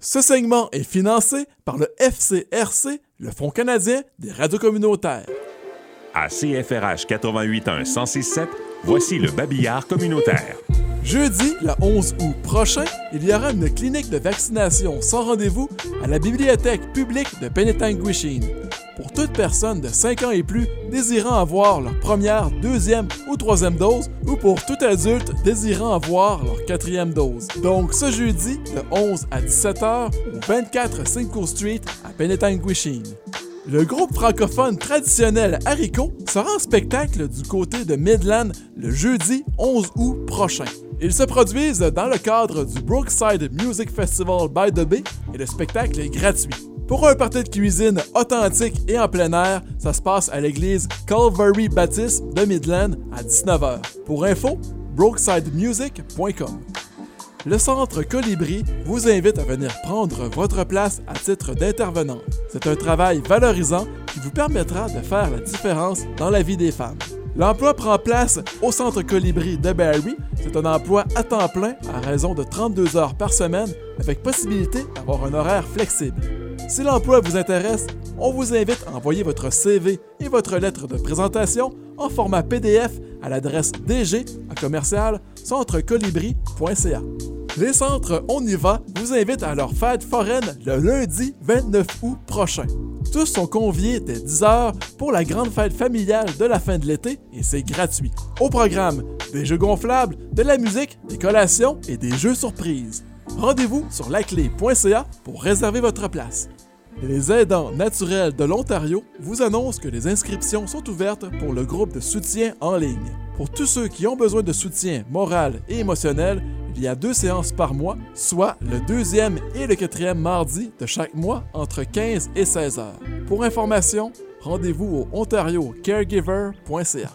Ce segment est financé par le FCRC, le Fonds canadien des radios communautaires. À CFRH 881 1067, voici le babillard communautaire. Jeudi, le 11 août prochain, il y aura une clinique de vaccination sans rendez-vous à la bibliothèque publique de Penetanguishene pour toute personne de 5 ans et plus désirant avoir leur première, deuxième ou troisième dose ou pour tout adulte désirant avoir leur quatrième dose. Donc ce jeudi, de 11 à 17h au 24 Cinco Street à Penetanguishene. Le groupe francophone traditionnel Haricot sera en spectacle du côté de Midland le jeudi 11 août prochain. Ils se produisent dans le cadre du Brookside Music Festival by the Bay et le spectacle est gratuit. Pour un party de cuisine authentique et en plein air, ça se passe à l'église Calvary Baptist de Midland à 19h. Pour info, brooksidemusic.com. Le Centre Colibri vous invite à venir prendre votre place à titre d'intervenant. C'est un travail valorisant qui vous permettra de faire la différence dans la vie des femmes. L'emploi prend place au Centre Colibri de Barrie. C'est un emploi à temps plein à raison de 32 heures par semaine avec possibilité d'avoir un horaire flexible. Si l'emploi vous intéresse, on vous invite à envoyer votre CV et votre lettre de présentation en format PDF à l'adresse dg à commercial centrecolibri.ca. Les centres On y va vous invitent à leur fête foraine le lundi 29 août prochain. Tous sont conviés dès 10h pour la grande fête familiale de la fin de l'été et c'est gratuit. Au programme, des jeux gonflables, de la musique, des collations et des jeux surprises. Rendez-vous sur laclé.ca pour réserver votre place. Les aidants naturels de l'Ontario vous annoncent que les inscriptions sont ouvertes pour le groupe de soutien en ligne. Pour tous ceux qui ont besoin de soutien moral et émotionnel, il y a deux séances par mois, soit le deuxième et le quatrième mardi de chaque mois entre 15 et 16 heures. Pour information, rendez-vous au ontariocaregiver.ca.